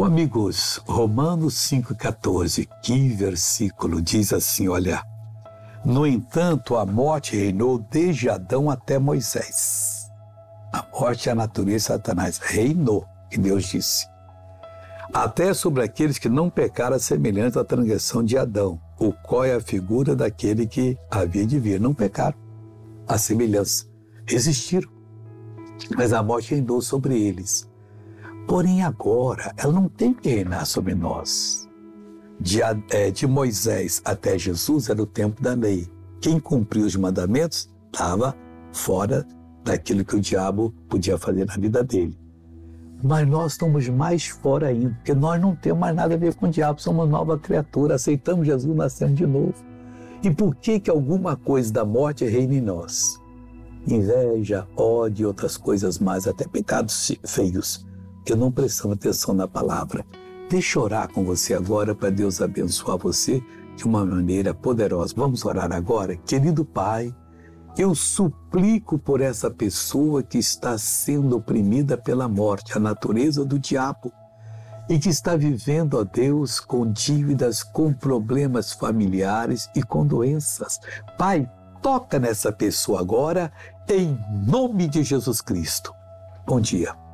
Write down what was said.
Oh, amigos, Romanos 5,14, que versículo diz assim: olha. No entanto, a morte reinou desde Adão até Moisés. A morte a natureza Satanás. Reinou, que Deus disse. Até sobre aqueles que não pecaram semelhante à transgressão de Adão, o qual é a figura daquele que havia de vir. Não pecaram. A semelhança. Resistiram. Mas a morte reinou sobre eles. Porém, agora, ela não tem que reinar sobre nós. De, é, de Moisés até Jesus era o tempo da lei. Quem cumpriu os mandamentos estava fora daquilo que o diabo podia fazer na vida dele. Mas nós estamos mais fora ainda, porque nós não temos mais nada a ver com o diabo, somos uma nova criatura, aceitamos Jesus, nascemos de novo. E por que que alguma coisa da morte reina em nós? Inveja, ódio e outras coisas mais, até pecados feios que não prestamos atenção na palavra. Deixa eu orar com você agora para Deus abençoar você de uma maneira poderosa. Vamos orar agora? Querido Pai, eu suplico por essa pessoa que está sendo oprimida pela morte, a natureza do diabo, e que está vivendo, ó Deus, com dívidas, com problemas familiares e com doenças. Pai, toca nessa pessoa agora, em nome de Jesus Cristo. Bom dia.